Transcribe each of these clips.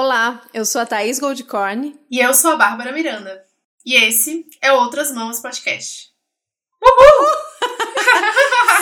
Olá, eu sou a Thaís Goldcorn. E eu sou a Bárbara Miranda. E esse é Outras Mãos Podcast. Uhul!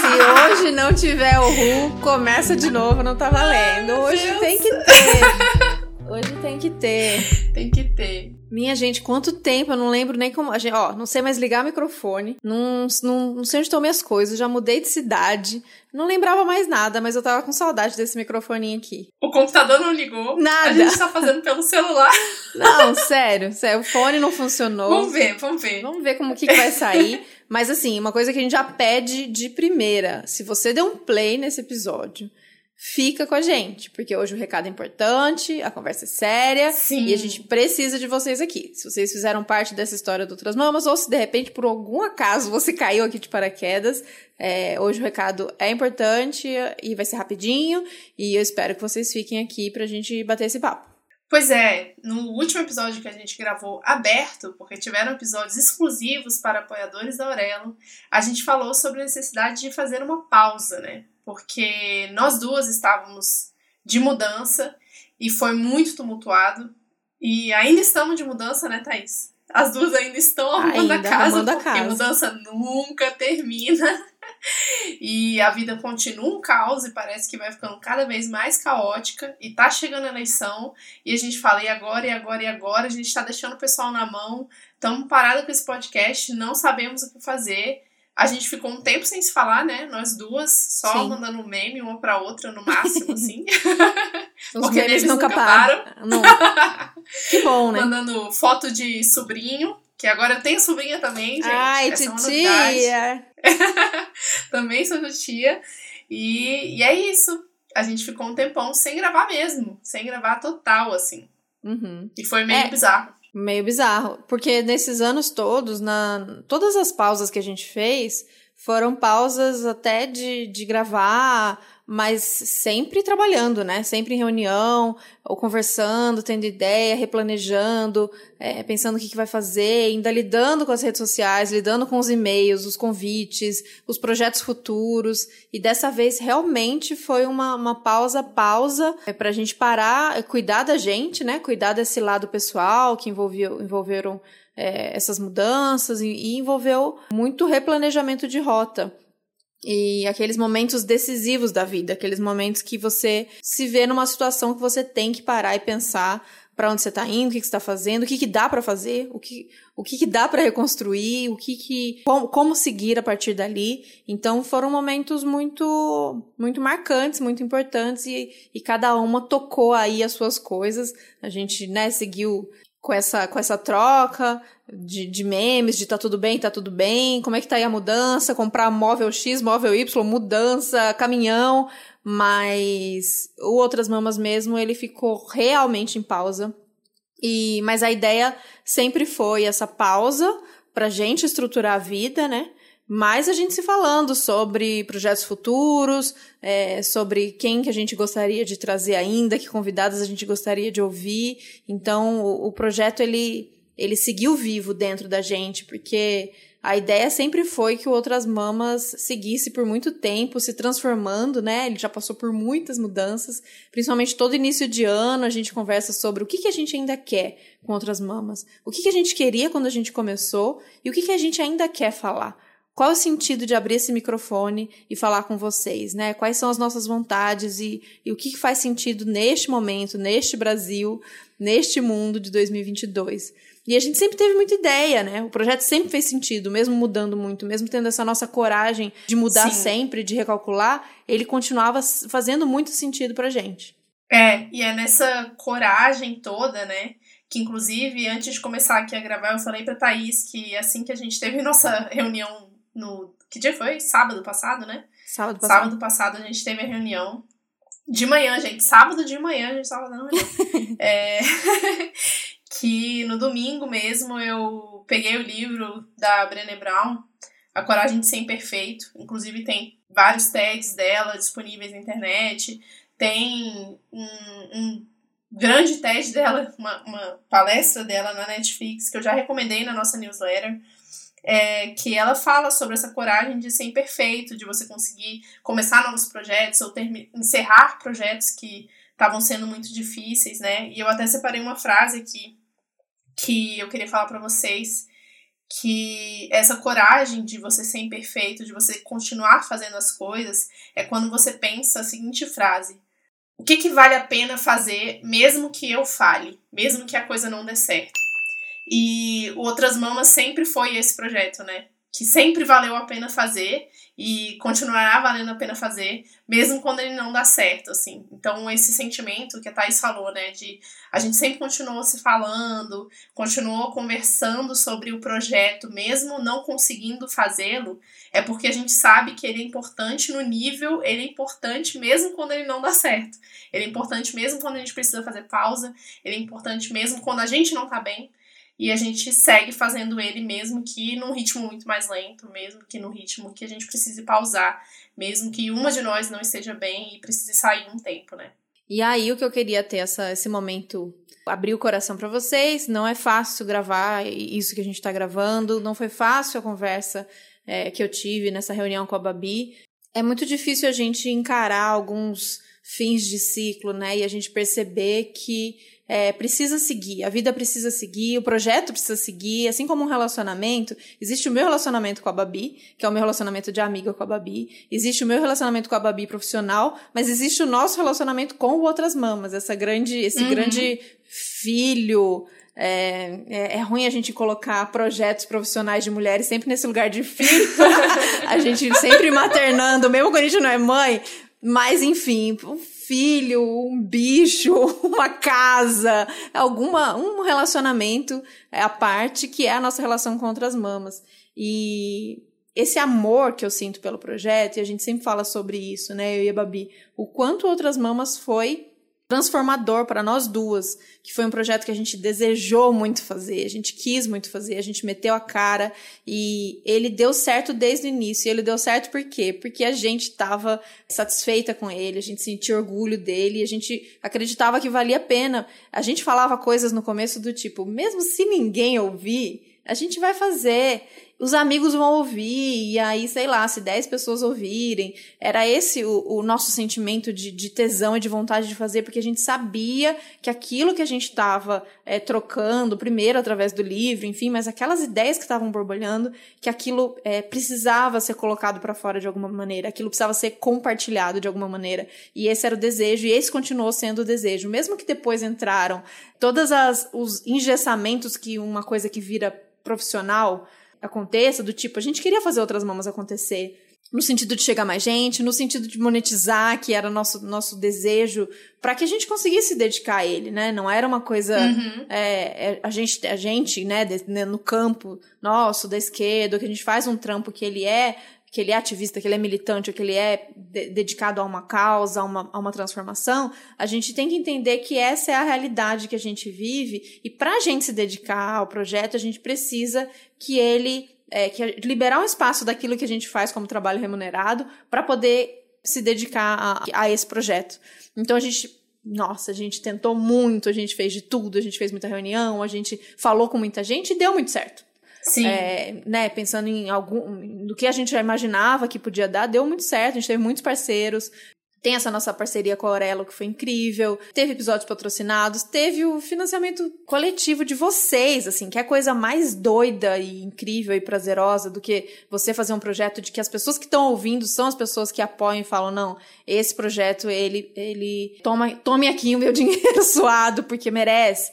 Se hoje não tiver o Ru, começa de novo, não tá valendo. Hoje Deus. tem que ter. Hoje tem que ter. Tem que ter. Minha gente, quanto tempo? Eu não lembro nem como. Gente, ó, não sei mais ligar o microfone. Não, não, não sei onde estão minhas coisas. Já mudei de cidade. Não lembrava mais nada, mas eu tava com saudade desse microfone aqui. O computador não ligou. Nada. A gente tá fazendo pelo celular. Não, sério. sério o fone não funcionou. Vamos ver, vamos ver. Vamos ver como que, que vai sair. Mas assim, uma coisa que a gente já pede de primeira. Se você deu um play nesse episódio fica com a gente, porque hoje o recado é importante, a conversa é séria Sim. e a gente precisa de vocês aqui. Se vocês fizeram parte dessa história do Outras Mamas, ou se de repente, por algum acaso, você caiu aqui de paraquedas, é, hoje o recado é importante e vai ser rapidinho, e eu espero que vocês fiquem aqui pra gente bater esse papo. Pois é, no último episódio que a gente gravou aberto, porque tiveram episódios exclusivos para apoiadores da Aurelo, a gente falou sobre a necessidade de fazer uma pausa, né? Porque nós duas estávamos de mudança e foi muito tumultuado. E ainda estamos de mudança, né, Thaís? As duas ainda estão arrumando ainda a casa, arrumando porque a casa. mudança nunca termina. e a vida continua um caos e parece que vai ficando cada vez mais caótica. E tá chegando a eleição e a gente fala, e agora, e agora, e agora? A gente tá deixando o pessoal na mão. Estamos parados com esse podcast, não sabemos o que fazer. A gente ficou um tempo sem se falar, né? Nós duas, só Sim. mandando meme uma pra outra no máximo, assim. Os Porque memes nunca, nunca param. Não. que bom, né? Mandando foto de sobrinho, que agora eu tenho sobrinha também, gente. Ai, Essa titia! É também sou tia. E, e é isso. A gente ficou um tempão sem gravar mesmo. Sem gravar total, assim. Uhum. E foi meio é. bizarro. Meio bizarro, porque nesses anos todos, na todas as pausas que a gente fez, foram pausas até de, de gravar, mas sempre trabalhando, né? Sempre em reunião, ou conversando, tendo ideia, replanejando, é, pensando o que, que vai fazer, ainda lidando com as redes sociais, lidando com os e-mails, os convites, os projetos futuros. E dessa vez realmente foi uma, uma pausa, pausa, é, para a gente parar, cuidar da gente, né? Cuidar desse lado pessoal que envolveu, envolveram é, essas mudanças e, e envolveu muito replanejamento de rota. E aqueles momentos decisivos da vida, aqueles momentos que você se vê numa situação que você tem que parar e pensar para onde você está indo, o que, que você está fazendo, o que, que dá para fazer, o que, o que, que dá para reconstruir, o que, que como, como, seguir a partir dali. Então foram momentos muito muito marcantes, muito importantes e, e cada uma tocou aí as suas coisas. A gente né, seguiu com essa, com essa troca de, de memes, de tá tudo bem, tá tudo bem, como é que tá aí a mudança, comprar móvel X, móvel Y, mudança, caminhão, mas o Outras Mamas mesmo, ele ficou realmente em pausa. E, mas a ideia sempre foi essa pausa pra gente estruturar a vida, né? Mais a gente se falando sobre projetos futuros, é, sobre quem que a gente gostaria de trazer ainda, que convidados a gente gostaria de ouvir. Então, o, o projeto, ele, ele seguiu vivo dentro da gente, porque a ideia sempre foi que o Outras Mamas seguisse por muito tempo, se transformando, né? Ele já passou por muitas mudanças, principalmente todo início de ano a gente conversa sobre o que, que a gente ainda quer com Outras Mamas, o que, que a gente queria quando a gente começou e o que, que a gente ainda quer falar. Qual é o sentido de abrir esse microfone e falar com vocês, né? Quais são as nossas vontades e, e o que faz sentido neste momento, neste Brasil, neste mundo de 2022? E a gente sempre teve muita ideia, né? O projeto sempre fez sentido, mesmo mudando muito, mesmo tendo essa nossa coragem de mudar Sim. sempre, de recalcular, ele continuava fazendo muito sentido pra gente. É, e é nessa coragem toda, né? Que inclusive, antes de começar aqui a gravar, eu falei pra Thaís que assim que a gente teve nossa reunião no. Que dia foi? Sábado passado, né? Sábado passado. Sábado passado a gente teve a reunião. De manhã, gente. Sábado de manhã a gente tava dando é, que no domingo mesmo eu peguei o livro da Brené Brown, A Coragem de Ser Imperfeito. Inclusive tem vários TEDs dela disponíveis na internet. Tem um, um grande TED dela, uma, uma palestra dela na Netflix, que eu já recomendei na nossa newsletter é, que ela fala sobre essa coragem de ser imperfeito, de você conseguir começar novos projetos ou encerrar projetos que estavam sendo muito difíceis, né? E eu até separei uma frase aqui que eu queria falar para vocês que essa coragem de você ser imperfeito, de você continuar fazendo as coisas, é quando você pensa a seguinte frase: o que, que vale a pena fazer mesmo que eu fale, mesmo que a coisa não dê certo? E Outras Mamas sempre foi esse projeto, né? Que sempre valeu a pena fazer e continuará valendo a pena fazer, mesmo quando ele não dá certo, assim. Então, esse sentimento que a Thais falou, né, de a gente sempre continuou se falando, continuou conversando sobre o projeto, mesmo não conseguindo fazê-lo, é porque a gente sabe que ele é importante no nível, ele é importante mesmo quando ele não dá certo. Ele é importante mesmo quando a gente precisa fazer pausa, ele é importante mesmo quando a gente não tá bem e a gente segue fazendo ele mesmo que num ritmo muito mais lento, mesmo que no ritmo que a gente precise pausar, mesmo que uma de nós não esteja bem e precise sair um tempo, né? E aí o que eu queria ter essa, esse momento abrir o coração para vocês. Não é fácil gravar isso que a gente está gravando, não foi fácil a conversa é, que eu tive nessa reunião com a Babi. É muito difícil a gente encarar alguns fins de ciclo, né? E a gente perceber que é, precisa seguir, a vida precisa seguir, o projeto precisa seguir, assim como um relacionamento. Existe o meu relacionamento com a Babi, que é o meu relacionamento de amiga com a Babi. Existe o meu relacionamento com a Babi profissional, mas existe o nosso relacionamento com outras mamas, essa grande, esse uhum. grande filho. É, é, é, ruim a gente colocar projetos profissionais de mulheres sempre nesse lugar de filho. a gente sempre maternando, mesmo quando a gente não é mãe. Mas, enfim, filho, um bicho, uma casa, alguma um relacionamento à parte que é a nossa relação com outras mamas. E esse amor que eu sinto pelo projeto, e a gente sempre fala sobre isso, né, eu e a Babi, o quanto outras mamas foi transformador para nós duas, que foi um projeto que a gente desejou muito fazer, a gente quis muito fazer, a gente meteu a cara e ele deu certo desde o início. E ele deu certo por quê? Porque a gente estava satisfeita com ele, a gente sentia orgulho dele, a gente acreditava que valia a pena. A gente falava coisas no começo do tipo, mesmo se ninguém ouvir, a gente vai fazer os amigos vão ouvir, e aí, sei lá, se 10 pessoas ouvirem. Era esse o, o nosso sentimento de, de, tesão e de vontade de fazer, porque a gente sabia que aquilo que a gente estava é, trocando, primeiro através do livro, enfim, mas aquelas ideias que estavam borbulhando, que aquilo é, precisava ser colocado para fora de alguma maneira, aquilo precisava ser compartilhado de alguma maneira. E esse era o desejo, e esse continuou sendo o desejo. Mesmo que depois entraram todos os engessamentos que uma coisa que vira profissional aconteça, do tipo, a gente queria fazer outras mamas acontecer. No sentido de chegar mais gente, no sentido de monetizar, que era nosso nosso desejo, para que a gente conseguisse se dedicar a ele, né? Não era uma coisa. Uhum. É, é, a gente, a gente né, de, né, no campo nosso, da esquerda, que a gente faz um trampo que ele é que ele é ativista, que ele é militante, ou que ele é de dedicado a uma causa, a uma, a uma transformação, a gente tem que entender que essa é a realidade que a gente vive e para a gente se dedicar ao projeto, a gente precisa que ele é, que liberar um espaço daquilo que a gente faz como trabalho remunerado para poder se dedicar a, a esse projeto. Então a gente nossa, a gente tentou muito, a gente fez de tudo, a gente fez muita reunião, a gente falou com muita gente e deu muito certo. Sim. É, né, pensando em algum. do que a gente já imaginava que podia dar, deu muito certo, a gente teve muitos parceiros. Tem essa nossa parceria com a Aurelo, que foi incrível. Teve episódios patrocinados. Teve o financiamento coletivo de vocês, assim, que é a coisa mais doida e incrível e prazerosa do que você fazer um projeto de que as pessoas que estão ouvindo são as pessoas que apoiam e falam, não, esse projeto, ele, ele toma, tome aqui o meu dinheiro suado, porque merece.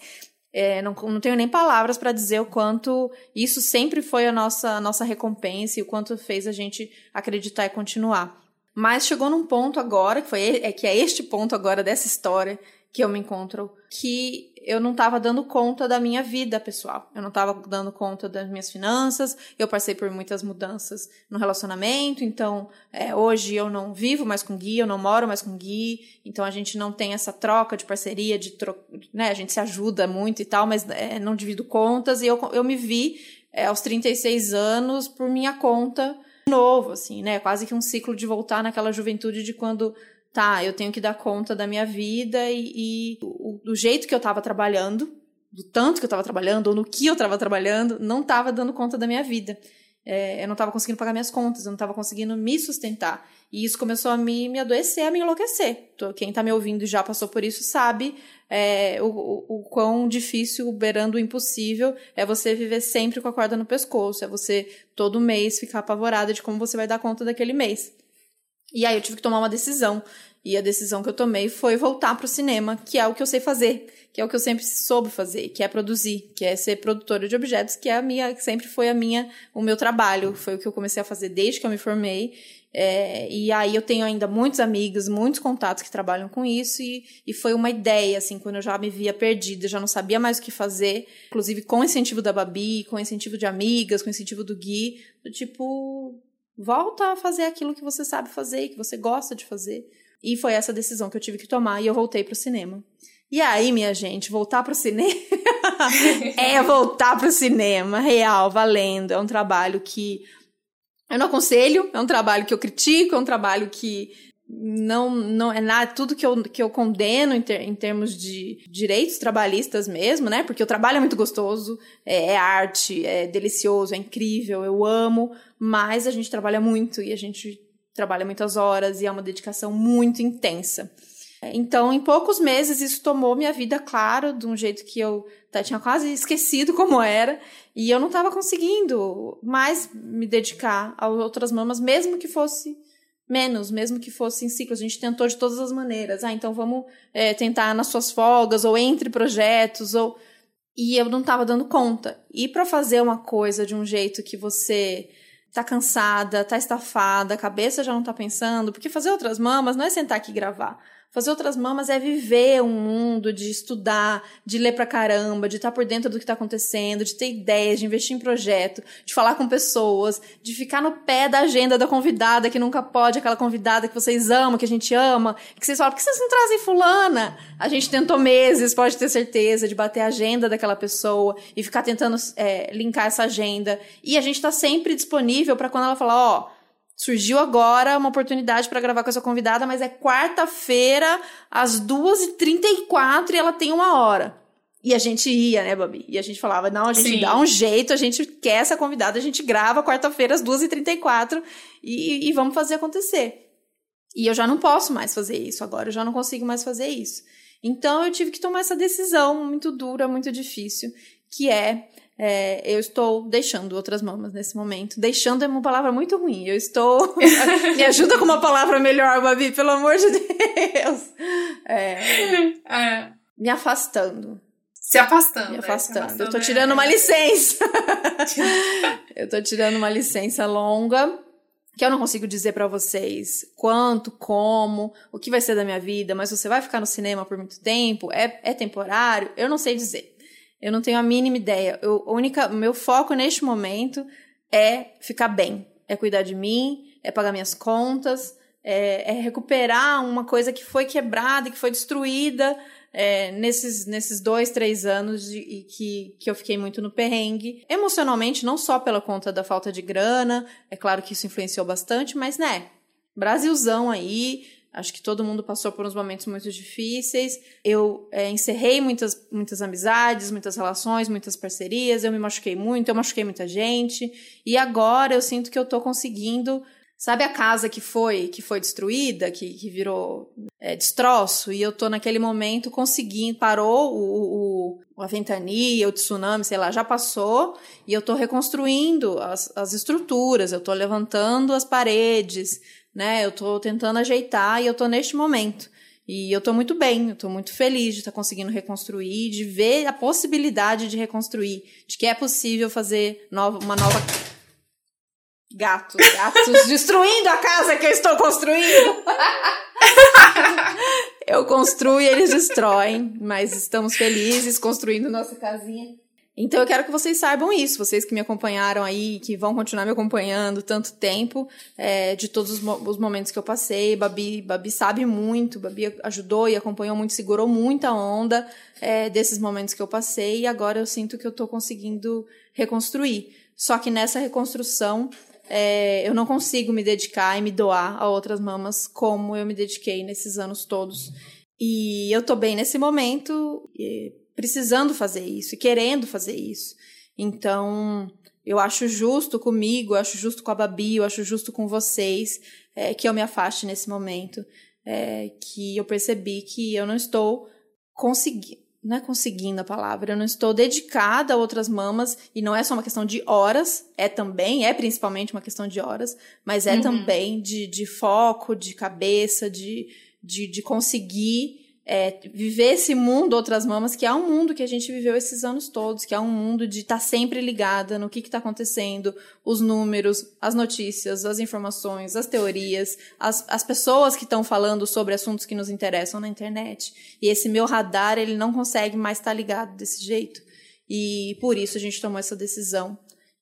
É, não, não tenho nem palavras para dizer o quanto isso sempre foi a nossa, a nossa recompensa e o quanto fez a gente acreditar e continuar. Mas chegou num ponto agora, que, foi, é, que é este ponto agora dessa história que eu me encontro, que eu não estava dando conta da minha vida pessoal. Eu não estava dando conta das minhas finanças. Eu passei por muitas mudanças no relacionamento. Então, é, hoje eu não vivo mais com Gui, eu não moro mais com Gui. Então, a gente não tem essa troca de parceria, de tro... né? A gente se ajuda muito e tal, mas é, não divido contas. E eu, eu me vi é, aos 36 anos por minha conta novo, assim, né? Quase que um ciclo de voltar naquela juventude de quando tá, eu tenho que dar conta da minha vida e, e o, do jeito que eu tava trabalhando, do tanto que eu tava trabalhando, ou no que eu tava trabalhando, não tava dando conta da minha vida. é, eu não estava conseguindo pagar minhas contas, eu não estava conseguindo me sustentar. E isso começou a me, me adoecer, a me enlouquecer. Quem está me ouvindo e já passou por isso sabe é, o, o, o, quão difícil, beirando o impossível, é você viver sempre com a corda no pescoço, é você todo mês ficar apavorada de como você vai dar conta daquele mês. E aí eu tive que tomar uma decisão. E a decisão que eu tomei foi voltar para o cinema, que é o que eu sei fazer, que é o que eu sempre soube fazer, que é produzir, que é ser produtora de objetos, que é a minha, que sempre foi a minha, o meu trabalho, foi o que eu comecei a fazer desde que eu me formei. É, e aí eu tenho ainda muitos amigos, muitos contatos que trabalham com isso, e, e foi uma ideia, assim, quando eu já me via perdida, já não sabia mais o que fazer, inclusive com o incentivo da Babi, com o incentivo de amigas, com o incentivo do Gui, do tipo, volta a fazer aquilo que você sabe fazer, que você gosta de fazer. E foi essa decisão que eu tive que tomar e eu voltei pro cinema. E aí, minha gente, voltar pro cinema é voltar pro cinema, real, valendo. É um trabalho que eu não aconselho, é um trabalho que eu critico, é um trabalho que não, não é nada, tudo que eu, que eu condeno em, ter, em termos de direitos trabalhistas mesmo, né? Porque o trabalho é muito gostoso, é, é, arte, é delicioso, é incrível, eu amo, mas a gente trabalha muito e a gente trabalha muitas horas e é uma dedicação muito intensa. Então, em poucos meses, isso tomou minha vida, claro, de um jeito que eu tinha quase esquecido como era, e eu não estava conseguindo mais me dedicar a outras mamas, mesmo que fosse menos, mesmo que fosse em ciclo. A gente tentou de todas as maneiras. Ah, então vamos é, tentar nas suas folgas, ou entre projetos, ou. E eu não estava dando conta. E para fazer uma coisa de um jeito que você tá cansada, tá estafada, a cabeça já não tá pensando, porque fazer outras mamas não é sentar aqui e gravar. Fazer outras mamas é viver um mundo, de estudar, de ler pra caramba, de estar tá por dentro do que tá acontecendo, de ter ideias, de investir em projeto, de falar com pessoas, de ficar no pé da agenda da convidada que nunca pode, aquela convidada que vocês amam, que a gente ama, que vocês falam, por que vocês não trazem fulana? A gente tentou meses, pode ter certeza, de bater a agenda daquela pessoa e ficar tentando é, linkar essa agenda. E a gente tá sempre disponível para quando ela falar, ó, oh, Surgiu agora uma oportunidade para gravar com essa convidada, mas é quarta-feira, às 2h34 e ela tem uma hora. E a gente ia, né, Babi? E a gente falava, não, a gente Sim. dá um jeito, a gente quer essa convidada, a gente grava quarta-feira às 2h34 e, e vamos fazer acontecer. E eu já não posso mais fazer isso agora, eu já não consigo mais fazer isso. Então eu tive que tomar essa decisão muito dura, muito difícil, que é é, eu estou deixando outras mamas nesse momento. Deixando é uma palavra muito ruim. Eu estou. Me ajuda com uma palavra melhor, Babi, pelo amor de Deus. É, é. Me afastando. Se afastando. Me afastando. É, afastando eu tô tirando uma licença. eu tô tirando uma licença longa. Que eu não consigo dizer para vocês quanto, como, o que vai ser da minha vida, mas você vai ficar no cinema por muito tempo, é, é temporário, eu não sei dizer. Eu não tenho a mínima ideia. Eu, única, meu foco neste momento é ficar bem, é cuidar de mim, é pagar minhas contas, é, é recuperar uma coisa que foi quebrada, que foi destruída é, nesses, nesses dois, três anos de, e que, que eu fiquei muito no perrengue. Emocionalmente, não só pela conta da falta de grana, é claro que isso influenciou bastante, mas né, Brasilzão aí, Acho que todo mundo passou por uns momentos muito difíceis. Eu é, encerrei muitas, muitas amizades, muitas relações, muitas parcerias. Eu me machuquei muito, eu machuquei muita gente. E agora eu sinto que eu tô conseguindo. Sabe a casa que foi que foi destruída, que, que virou é, destroço? E eu tô naquele momento conseguindo. Parou o, o, a ventania, o tsunami, sei lá, já passou. E eu tô reconstruindo as, as estruturas, eu tô levantando as paredes né? Eu tô tentando ajeitar e eu tô neste momento. E eu tô muito bem, eu tô muito feliz de estar tá conseguindo reconstruir, de ver a possibilidade de reconstruir, de que é possível fazer nova, uma nova. Gatos, gatos destruindo a casa que eu estou construindo. eu construo e eles destroem, mas estamos felizes construindo nossa casinha. Então eu quero que vocês saibam isso, vocês que me acompanharam aí, que vão continuar me acompanhando tanto tempo, é, de todos os, mo os, momentos que eu passei. Babi, Babi sabe muito, Babi ajudou e acompanhou muito, segurou muita onda é, desses momentos que eu passei, e agora eu sinto que eu tô conseguindo reconstruir. Só que nessa reconstrução é, eu não consigo me dedicar e me doar a outras mamas como eu me dediquei nesses anos todos. E eu tô bem nesse momento. E precisando fazer isso e querendo fazer isso. Então, eu acho justo comigo, eu acho justo com a Babi, eu acho justo com vocês é, que eu me afaste nesse momento. É, que eu percebi que eu não estou conseguindo. Não é conseguindo a palavra, eu não estou dedicada a outras mamas, e não é só uma questão de horas, é também, é principalmente uma questão de horas, mas é uhum. também de, de foco, de cabeça, de, de, de conseguir é, viver esse mundo outras mamas, que é um mundo que a gente viveu esses anos todos, que é um mundo de estar tá sempre ligada no que está acontecendo, os números, as notícias, as informações, as teorias, as, as pessoas que estão falando sobre assuntos que nos interessam na internet. E esse meu radar, ele não consegue mais estar tá ligado desse jeito. E por isso a gente tomou essa decisão.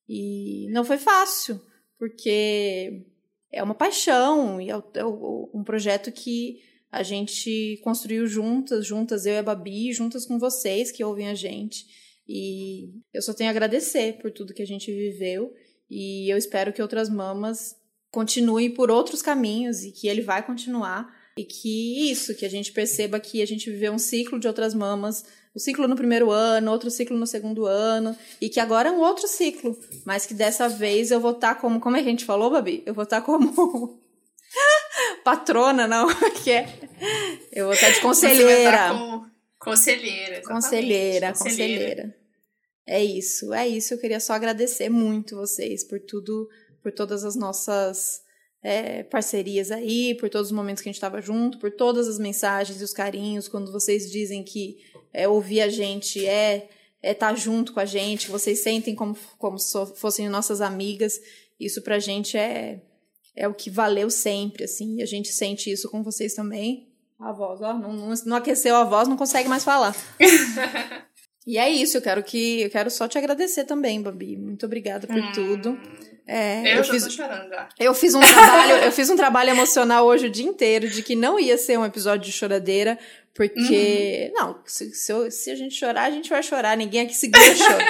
E não foi fácil, porque é uma paixão, e é, é um projeto que a gente construiu juntas, juntas, eu e a Babi, juntas com vocês que ouvem a gente. E eu só tenho a agradecer por tudo que a gente viveu. E eu espero que outras mamas continuem por outros caminhos e que ele vai continuar. E que isso, que a gente perceba que a gente viveu um ciclo de outras mamas, o um ciclo no primeiro ano, outro ciclo no segundo ano, e que agora é um outro ciclo, mas que dessa vez eu vou estar como, como é que a gente falou, Babi? Eu vou estar como patrona, não, que é. Eu vou estar de conselheira. Com... Conselheira, conselheira, conselheira. É isso, é isso. Eu queria só agradecer muito vocês por tudo, por todas as nossas é, parcerias aí, por todos os momentos que a gente estava junto, por todas as mensagens e os carinhos, quando vocês dizem que é, ouvir a gente é é estar tá junto com a gente, que vocês sentem como, como se fossem nossas amigas. Isso pra gente é, é o que valeu sempre, assim, e a gente sente isso com vocês também. A voz, ó, não, não, não aqueceu a voz, não consegue mais falar. e é isso, eu quero que eu quero só te agradecer também, Babi. Muito obrigada por hum, tudo. É, eu, eu fiz, chorando já. Eu fiz um trabalho, eu fiz um trabalho emocional hoje o dia inteiro de que não ia ser um episódio de choradeira, porque. Uhum. Não, se, se, eu, se, a gente chorar, a gente vai chorar, ninguém aqui segura o choro.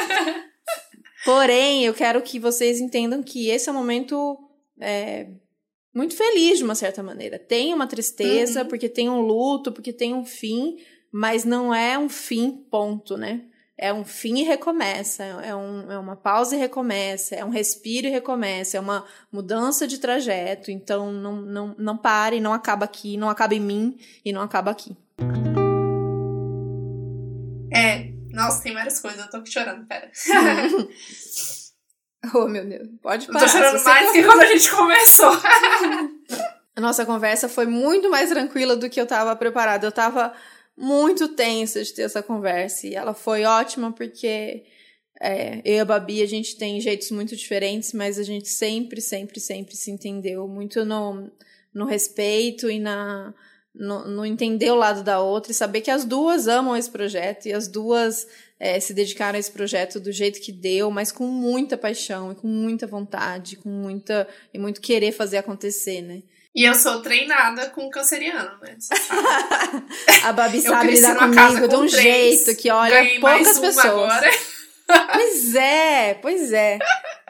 Porém, eu quero que vocês entendam que esse é um momento é, muito feliz de uma certa maneira. Tem uma tristeza, uhum. porque tem um luto, porque tem um fim, mas não é um fim, ponto, né? É um fim e recomeça, é, um, é uma pausa e recomeça, é um respiro e recomeça, é uma mudança de trajeto. Então não, não, não pare, não acaba aqui, não acaba em mim e não acaba aqui. É, nossa, tem várias coisas, eu tô chorando, pera. Oh, meu Deus. Pode parar. Eu tô chorando mais tá... que quando a gente começou. a nossa conversa foi muito mais tranquila do que eu tava preparada. Eu tava muito tensa de ter essa conversa. E ela foi ótima porque é, eu e a Babi, a gente tem jeitos muito diferentes, mas a gente sempre, sempre, sempre se entendeu muito no, no respeito e na, no, no entender o lado da outra e saber que as duas amam esse projeto e as duas é, se dedicaram a esse projeto do jeito que deu, mas com muita paixão e com muita vontade, com muita e muito querer fazer acontecer, né? E eu sou treinada com canceriano, né? a Babi sabe lidar comigo de um três, jeito que, olha, poucas pessoas. Agora. pois é, pois é.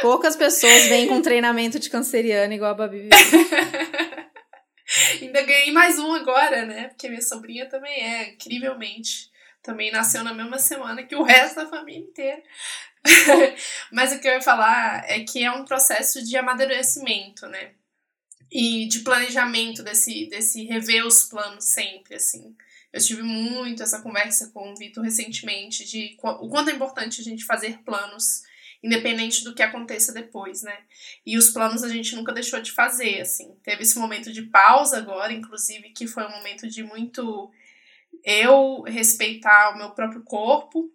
Poucas pessoas vêm com treinamento de canceriano igual a Babi. Ainda ganhei mais um agora, né? Porque minha sobrinha também é, incrivelmente também nasceu na mesma semana que o resto da família inteira. Mas o que eu ia falar é que é um processo de amadurecimento, né? E de planejamento desse, desse rever os planos sempre, assim. Eu tive muito essa conversa com o Vitor recentemente de o quanto é importante a gente fazer planos independente do que aconteça depois, né? E os planos a gente nunca deixou de fazer, assim. Teve esse momento de pausa agora, inclusive, que foi um momento de muito eu respeitar o meu próprio corpo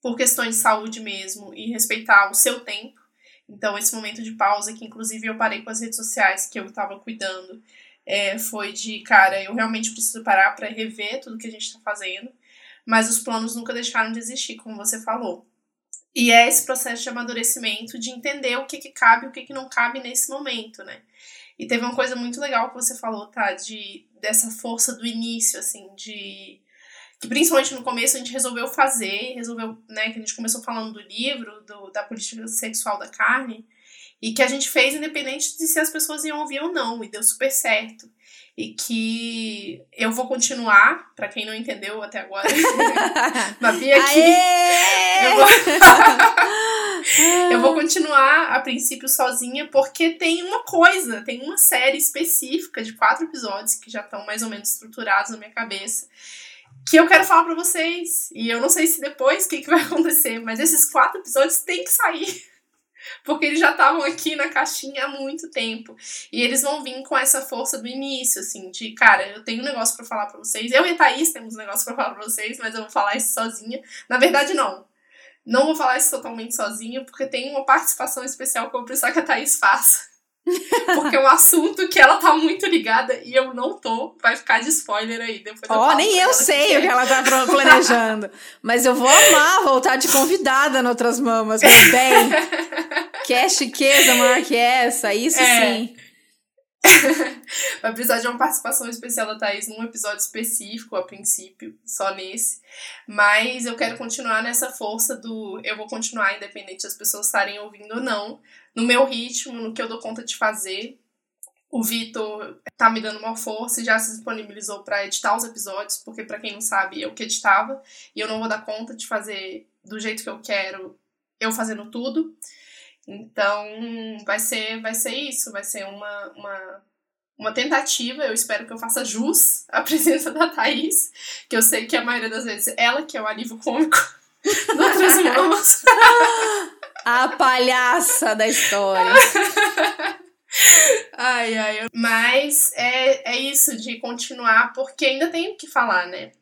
por questões de saúde mesmo e respeitar o seu tempo. Então, esse momento de pausa, que inclusive eu parei com as redes sociais que eu estava cuidando, é, foi de, cara, eu realmente preciso parar para rever tudo que a gente está fazendo, mas os planos nunca deixaram de existir, como você falou. E é esse processo de amadurecimento, de entender o que, que cabe e o que, que não cabe nesse momento, né? E teve uma coisa muito legal que você falou, tá? De, dessa força do início, assim, de. Que principalmente no começo a gente resolveu fazer, resolveu, né? Que a gente começou falando do livro, do, da política sexual da carne, e que a gente fez independente de se as pessoas iam ouvir ou não, e deu super certo. E que eu vou continuar, para quem não entendeu até agora, Babi aqui. Aê! Eu vou... eu vou continuar a princípio sozinha, porque tem uma coisa, tem uma série específica de quatro episódios que já estão mais ou menos estruturados na minha cabeça. Que eu quero falar para vocês. E eu não sei se depois o que, que vai acontecer, mas esses quatro episódios têm que sair. Porque eles já estavam aqui na caixinha há muito tempo. E eles vão vir com essa força do início, assim, de, cara, eu tenho um negócio para falar para vocês. Eu e a Thaís temos um negócio para falar pra vocês, mas eu vou falar isso sozinha. Na verdade, não. Não vou falar isso totalmente sozinha, porque tem uma participação especial que eu vou precisar que a Thaís faça. Porque é um assunto que ela tá muito ligada e eu não tô. Vai ficar de spoiler aí. Depois Ó, oh, nem eu sei que o que ela tá planejando. Mas eu vou amar voltar de convidada no Outras Mamas, meu bem. Quer chiqueza maior que essa? Isso é. sim. Vai precisar de uma participação especial da Thaís num episódio específico, a princípio, só nesse. Mas eu quero continuar nessa força do eu vou continuar, independente das pessoas estarem ouvindo ou não, no meu ritmo, no que eu dou conta de fazer. O Vitor tá me dando uma força e já se disponibilizou para editar os episódios, porque para quem não sabe, eu que editava, e eu não vou dar conta de fazer do jeito que eu quero, eu fazendo tudo. Então, vai ser, vai ser isso, vai ser uma, uma, uma tentativa. Eu espero que eu faça jus à presença da Thaís, que eu sei que a maioria das vezes ela que é o alívio cômico de outras mãos. a palhaça da história. ai, ai. Mas é, é isso de continuar, porque ainda tenho que falar, né?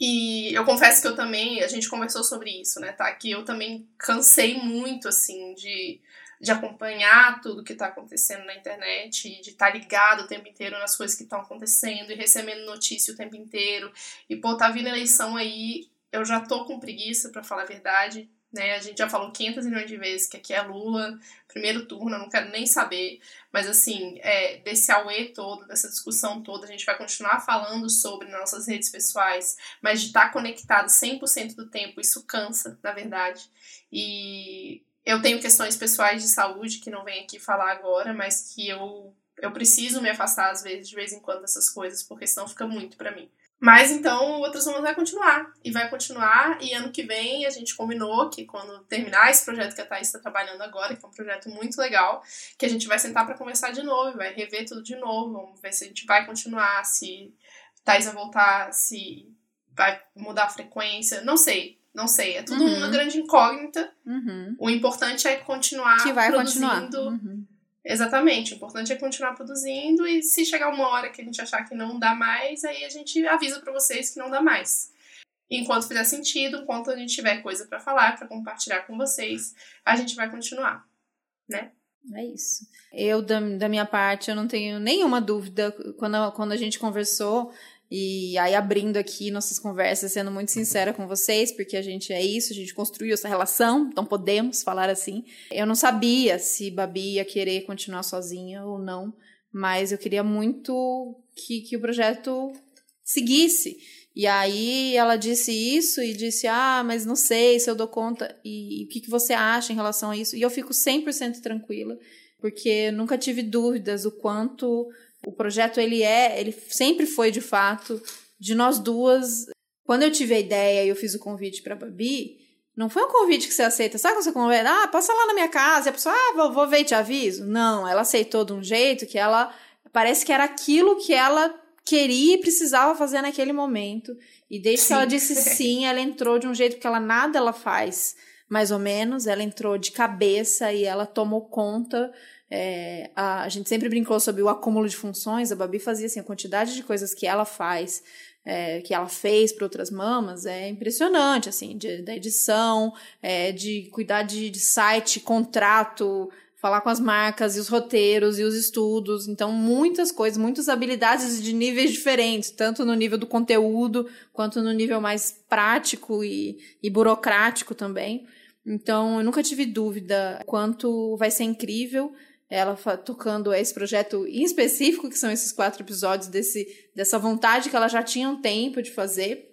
E eu confesso que eu também, a gente conversou sobre isso, né, tá? Que eu também cansei muito, assim, de, de acompanhar tudo que tá acontecendo na internet, de estar tá ligado o tempo inteiro nas coisas que estão acontecendo e recebendo notícia o tempo inteiro. E, pô, tá vindo eleição aí, eu já tô com preguiça, para falar a verdade né? A gente já falou 500 milhões de vezes que aqui é Lula, primeiro turno, eu não quero nem saber. Mas, assim, é, desse auê todo, dessa discussão toda, a gente vai continuar falando sobre nas nossas redes pessoais, mas de estar conectado 100% do tempo, isso cansa, na verdade. E eu tenho questões pessoais de saúde que não venho aqui falar agora, mas que eu, eu preciso me afastar, às vezes, de vez em quando dessas coisas, porque senão fica muito para mim. Mas então, Outras Mamas vai continuar. E vai continuar. E ano que vem a gente combinou que quando terminar esse projeto que a Thaís está trabalhando agora, que é um projeto muito legal, que a gente vai sentar para conversar de novo, vai rever tudo de novo. Vamos ver se a gente vai continuar, se Thaís vai voltar, se vai mudar a frequência. Não sei. Não sei. É tudo uhum. uma grande incógnita. Uhum. O importante é continuar que vai produzindo. Continuar. Uhum Exatamente, o importante é continuar produzindo e se chegar uma hora que a gente achar que não dá mais, aí a gente avisa para vocês que não dá mais. Enquanto fizer sentido, enquanto a gente tiver coisa para falar, para compartilhar com vocês, a gente vai continuar, né? É isso. Eu, da, da minha parte, eu não tenho nenhuma dúvida. Quando, quando a gente conversou, e aí, abrindo aqui nossas conversas, sendo muito sincera com vocês, porque a gente é isso, a gente construiu essa relação, então podemos falar assim. Eu não sabia se Babi ia querer continuar sozinha ou não, mas eu queria muito que, que o projeto seguisse. E aí ela disse isso e disse: Ah, mas não sei se eu dou conta. E, e o que, que você acha em relação a isso? E eu fico 100% tranquila, porque nunca tive dúvidas o quanto o projeto ele é, ele sempre foi de fato de nós duas. Quando eu tive a ideia e eu fiz o convite para Babi, não foi um convite que você aceita. Sabe quando você conversa? Ah, passa lá na minha casa. E a pessoa, ah, vou, vou ver e te aviso. Não, ela aceitou de um jeito que ela. Parece que era aquilo que ela queria e precisava fazer naquele momento. E desde sim. que ela disse sim, ela entrou de um jeito que ela nada ela faz, mais ou menos. Ela entrou de cabeça e ela tomou conta é, a, a, gente sempre brincou sobre o acúmulo de funções, a Babi fazia assim, a quantidade de coisas que ela faz, é, que ela fez para outras mamas, é impressionante, assim, de, da edição, é, de cuidar de, de site, contrato, falar com as marcas e os roteiros e os estudos. Então, muitas coisas, muitas habilidades de níveis diferentes, tanto no nível do conteúdo, quanto no nível mais prático e, e burocrático também. Então, eu nunca tive dúvida quanto vai ser incrível ela tocando esse projeto em específico, que são esses quatro episódios desse, dessa vontade que ela já tinha um tempo de fazer,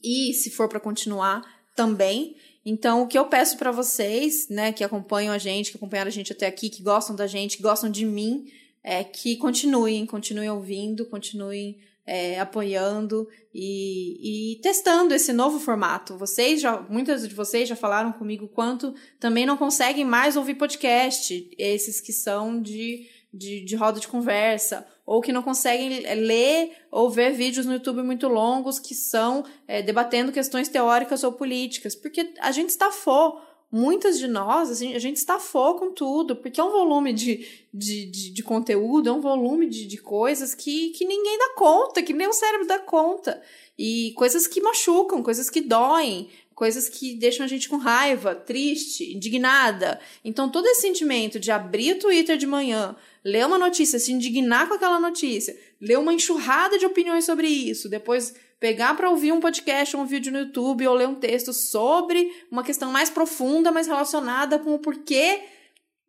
e se for para continuar também. Então, o que eu peço para vocês, né, que acompanham a gente, que acompanharam a gente até aqui, que gostam da gente, que gostam de mim, é que continuem, continuem ouvindo, continuem é, apoiando e, e, testando esse novo formato. Vocês já, muitas de vocês já falaram comigo quanto também não conseguem mais ouvir podcast, esses que são de, de, de roda de conversa, ou que não conseguem é, ler ou ver vídeos no YouTube muito longos que são é, debatendo questões teóricas ou políticas, porque a gente estafou muitas de nós, assim, a gente estafou com tudo, porque é um volume de, de, de, de conteúdo, é um volume de, de coisas que, que ninguém dá conta, que nem o cérebro dá conta. E coisas que machucam, coisas que doem, coisas que deixam a gente com raiva, triste, indignada. Então, todo esse sentimento de abrir o Twitter de manhã, ler uma notícia, se indignar com aquela notícia, ler uma enxurrada de opiniões sobre isso, depois pegar para ouvir um podcast, um vídeo no YouTube ou ler um texto sobre uma questão mais profunda, mais relacionada com o porquê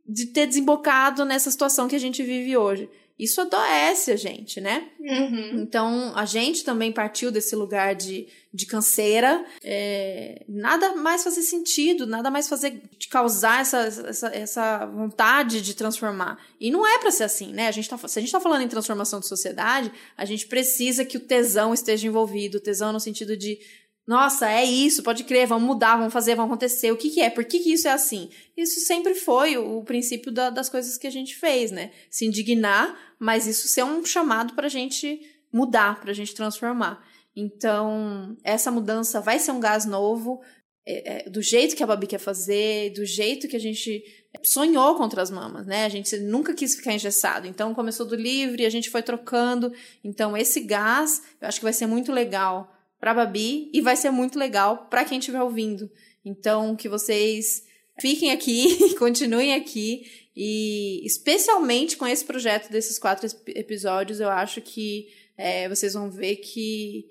de ter desembocado nessa situação que a gente vive hoje isso adoece a gente, né? Uhum. Então, a gente também partiu desse lugar de, de canseira. É, nada mais fazer sentido, nada mais fazer de causar essa, essa, essa vontade de transformar. E não é para ser assim, né? A gente tá, se a gente tá falando em transformação de sociedade, a gente precisa que o tesão esteja envolvido. O tesão no sentido de nossa, é isso, pode crer, vamos mudar, vamos fazer, vamos acontecer. O que, que é? Por que, que isso é assim? Isso sempre foi o, o princípio da, das coisas que a gente fez, né? Se indignar, mas isso ser um chamado para a gente mudar, para a gente transformar. Então, essa mudança vai ser um gás novo, é, é, do jeito que a Babi quer fazer, do jeito que a gente sonhou contra as mamas, né? A gente nunca quis ficar engessado. Então, começou do livre, a gente foi trocando. Então, esse gás, eu acho que vai ser muito legal para Babi e vai ser muito legal para quem estiver ouvindo. Então, que vocês fiquem aqui, continuem aqui e especialmente com esse projeto desses quatro episódios, eu acho que é, vocês vão ver que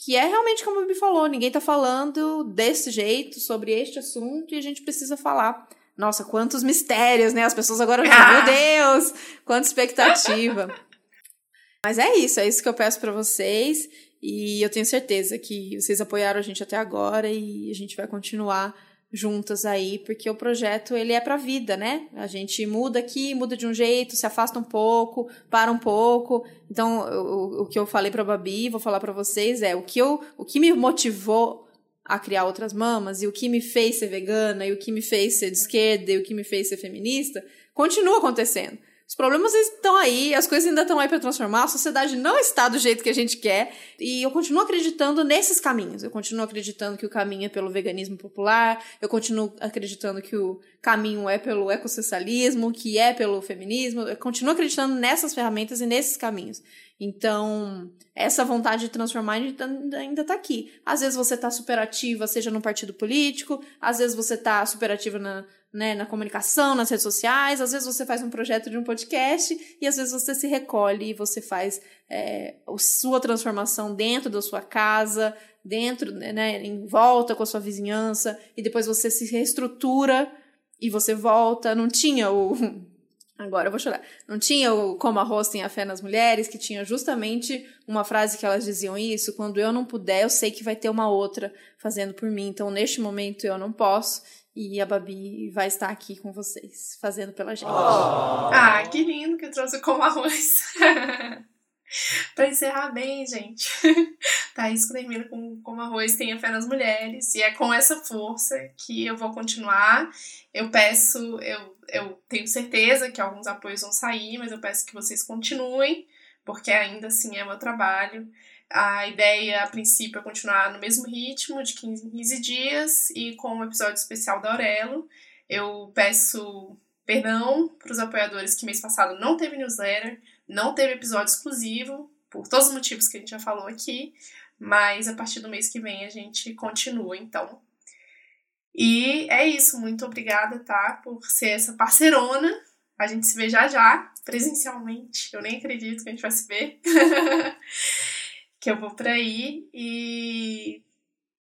que é realmente como a Babi falou, ninguém tá falando desse jeito sobre este assunto e a gente precisa falar. Nossa, quantos mistérios, né? As pessoas agora, ah. meu Deus, quanta expectativa. Mas é isso, é isso que eu peço para vocês. E eu tenho certeza que vocês apoiaram a gente até agora e a gente vai continuar juntas aí, porque o projeto ele é para a vida, né? A gente muda aqui, muda de um jeito, se afasta um pouco, para um pouco. Então, o, o que eu falei para Babi, vou falar para vocês é o que eu, o que me motivou a criar outras mamas e o que me fez ser vegana e o que me fez ser de esquerda e o que me fez ser feminista, continua acontecendo. Problemas estão aí, as coisas ainda estão aí para transformar, a sociedade não está do jeito que a gente quer, e eu continuo acreditando nesses caminhos. Eu continuo acreditando que o caminho é pelo veganismo popular, eu continuo acreditando que o caminho é pelo ecossocialismo, que é pelo feminismo, eu continuo acreditando nessas ferramentas e nesses caminhos. Então, essa vontade de transformar ainda está aqui. Às vezes você está super ativa, seja no partido político, às vezes você está super ativa na, né, na comunicação, nas redes sociais, às vezes você faz um projeto de um podcast e às vezes você se recolhe e você faz é, a sua transformação dentro da sua casa, dentro, né, em volta com a sua vizinhança, e depois você se reestrutura e você volta. Não tinha o. Agora eu vou chorar. Não tinha o Como Arroz tem a Fé nas Mulheres, que tinha justamente uma frase que elas diziam isso: quando eu não puder, eu sei que vai ter uma outra fazendo por mim. Então, neste momento, eu não posso. E a Babi vai estar aqui com vocês, fazendo pela gente. Oh. Ah, que lindo que trouxe como arroz. para encerrar bem, gente. Thaís tá, termina com como arroz tenha fé nas mulheres. E é com essa força que eu vou continuar. Eu peço, eu, eu tenho certeza que alguns apoios vão sair, mas eu peço que vocês continuem, porque ainda assim é meu trabalho. A ideia, a princípio, é continuar no mesmo ritmo, de 15 em 15 dias, e com um episódio especial da Aurelo. Eu peço perdão para os apoiadores que mês passado não teve newsletter, não teve episódio exclusivo, por todos os motivos que a gente já falou aqui, mas a partir do mês que vem a gente continua, então. E é isso, muito obrigada, tá, por ser essa parceirona. A gente se vê já já, presencialmente. Eu nem acredito que a gente vai se ver. que eu vou por aí e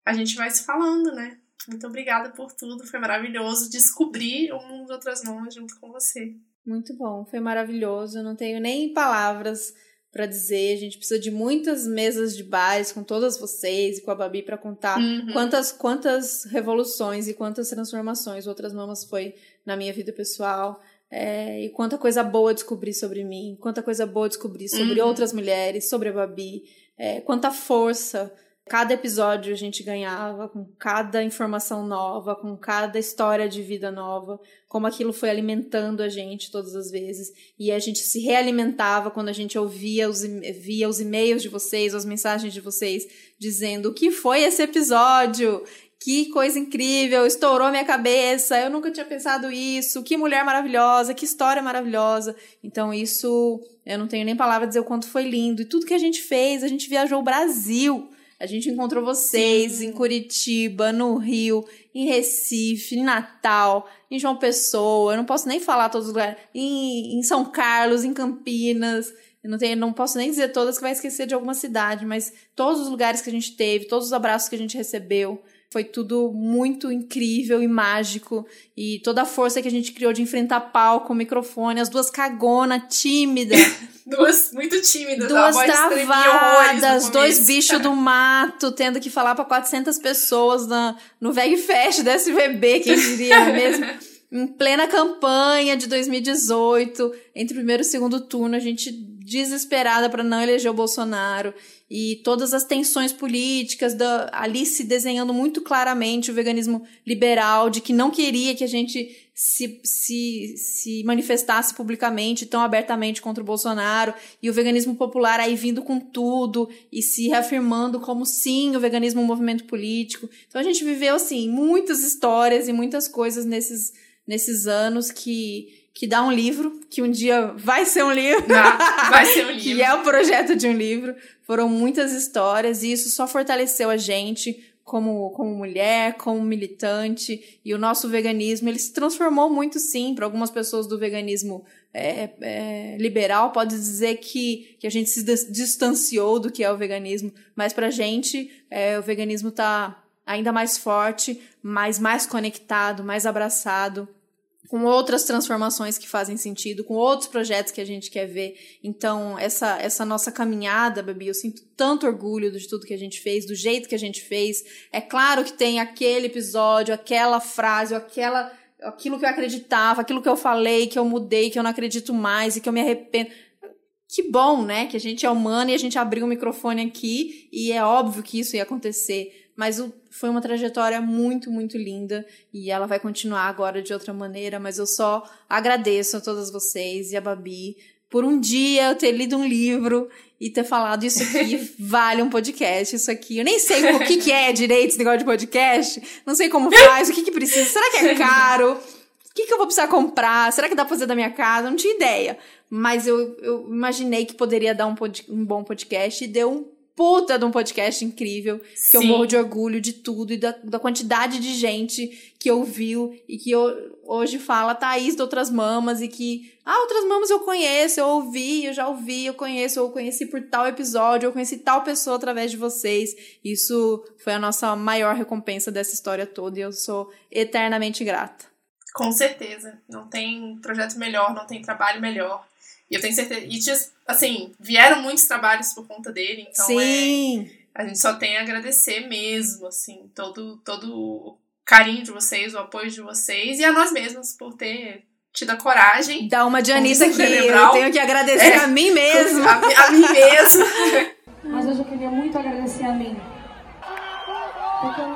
a gente vai se falando, né? Muito obrigada por tudo, foi maravilhoso descobrir o mundo de outras mãos junto com você. Muito bom, foi maravilhoso. Eu não tenho nem palavras para dizer. A gente precisa de muitas mesas de bares com todas vocês e com a Babi para contar uhum. quantas quantas revoluções e quantas transformações outras mamas foi na minha vida pessoal. É, e quanta coisa boa descobri sobre mim, quanta coisa boa descobri sobre uhum. outras mulheres, sobre a Babi. É, quanta força cada episódio a gente ganhava, com cada informação nova, com cada história de vida nova, como aquilo foi alimentando a gente todas as vezes. E a gente se realimentava quando a gente ouvia os, via os e-mails de vocês, as mensagens de vocês, dizendo o que foi esse episódio. Que coisa incrível, estourou minha cabeça, eu nunca tinha pensado isso, que mulher maravilhosa, que história maravilhosa. Então, isso eu não tenho nem palavra a dizer o quanto foi lindo. E tudo que a gente fez, a gente viajou o Brasil. A gente encontrou vocês Sim. em Curitiba, no Rio, em Recife, em Natal, em João Pessoa. Eu não posso nem falar todos os lugares. Em, em São Carlos, em Campinas. Eu não, tenho, não posso nem dizer todas que vai esquecer de alguma cidade, mas todos os lugares que a gente teve, todos os abraços que a gente recebeu. Foi tudo muito incrível e mágico. E toda a força que a gente criou de enfrentar palco, microfone, as duas cagona, tímida. duas muito tímidas. Duas travadas, dois bichos do mato, tendo que falar para 400 pessoas na, no VegFest da SVB, quem diria mesmo. em plena campanha de 2018, entre o primeiro e o segundo turno, a gente desesperada para não eleger o Bolsonaro e todas as tensões políticas da, ali se desenhando muito claramente o veganismo liberal, de que não queria que a gente se, se, se manifestasse publicamente tão abertamente contra o Bolsonaro, e o veganismo popular aí vindo com tudo e se reafirmando como sim, o veganismo é um movimento político. Então a gente viveu assim muitas histórias e muitas coisas nesses, nesses anos que que dá um livro, que um dia vai ser um livro. Ah, vai ser um livro. que é o projeto de um livro. Foram muitas histórias e isso só fortaleceu a gente como, como mulher, como militante. E o nosso veganismo, ele se transformou muito sim. Para algumas pessoas do veganismo é, é, liberal, pode dizer que, que a gente se distanciou do que é o veganismo. Mas para a gente, é, o veganismo está ainda mais forte, mais, mais conectado, mais abraçado com outras transformações que fazem sentido, com outros projetos que a gente quer ver. Então, essa, essa nossa caminhada, Babi, eu sinto tanto orgulho de tudo que a gente fez, do jeito que a gente fez. É claro que tem aquele episódio, aquela frase, aquela, aquilo que eu acreditava, aquilo que eu falei, que eu mudei, que eu não acredito mais e que eu me arrependo. Que bom, né? Que a gente é humano e a gente abriu o microfone aqui e é óbvio que isso ia acontecer mas o, foi uma trajetória muito, muito linda e ela vai continuar agora de outra maneira, mas eu só agradeço a todas vocês e a Babi por um dia eu ter lido um livro e ter falado isso aqui vale um podcast, isso aqui. Eu nem sei o que, que é direito esse negócio de podcast, não sei como faz, o que, que precisa, será que é caro? O que, que eu vou precisar comprar? Será que dá pra fazer da minha casa? Não tinha ideia. Mas eu, eu imaginei que poderia dar um, pod, um bom podcast e deu um puta de um podcast incrível, que Sim. eu morro de orgulho de tudo e da, da quantidade de gente que ouviu e que eu, hoje fala Thaís de Outras Mamas e que, ah, Outras Mamas eu conheço, eu ouvi, eu já ouvi, eu conheço, eu conheci por tal episódio, eu conheci tal pessoa através de vocês. Isso foi a nossa maior recompensa dessa história toda e eu sou eternamente grata. Com certeza. Não tem projeto melhor, não tem trabalho melhor. E eu tenho certeza. E, assim, vieram muitos trabalhos por conta dele, então Sim. É, a gente só tem a agradecer mesmo, assim, todo, todo o carinho de vocês, o apoio de vocês e a nós mesmos por ter tido a coragem. Dá uma de Anitta aqui, eu tenho que agradecer é, a mim mesmo. A, a mim mesmo. Mas hoje eu queria muito agradecer a mim. Porque eu não desisti.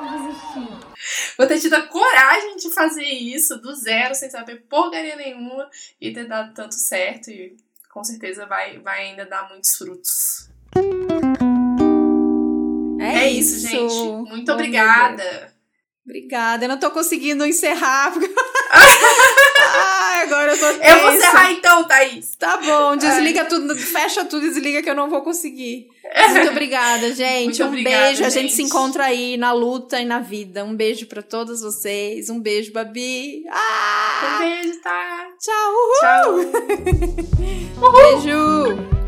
Vou ter tido a coragem de fazer isso do zero, sem saber porcaria nenhuma, e ter dado tanto certo. E com certeza vai, vai ainda dar muitos frutos. É, é isso, isso, gente. Muito obrigada. Obrigada. Eu não tô conseguindo encerrar. Agora eu tô tensa. Eu vou encerrar então, Thaís. Tá bom, desliga Ai. tudo, fecha tudo, desliga que eu não vou conseguir. Muito obrigada, gente. Muito um obrigada, beijo. Gente. A gente se encontra aí na luta e na vida. Um beijo para todos vocês. Um beijo, Babi. Ah! Um beijo, tá? Tchau. Uhul. Tchau. Uhul. Beijo.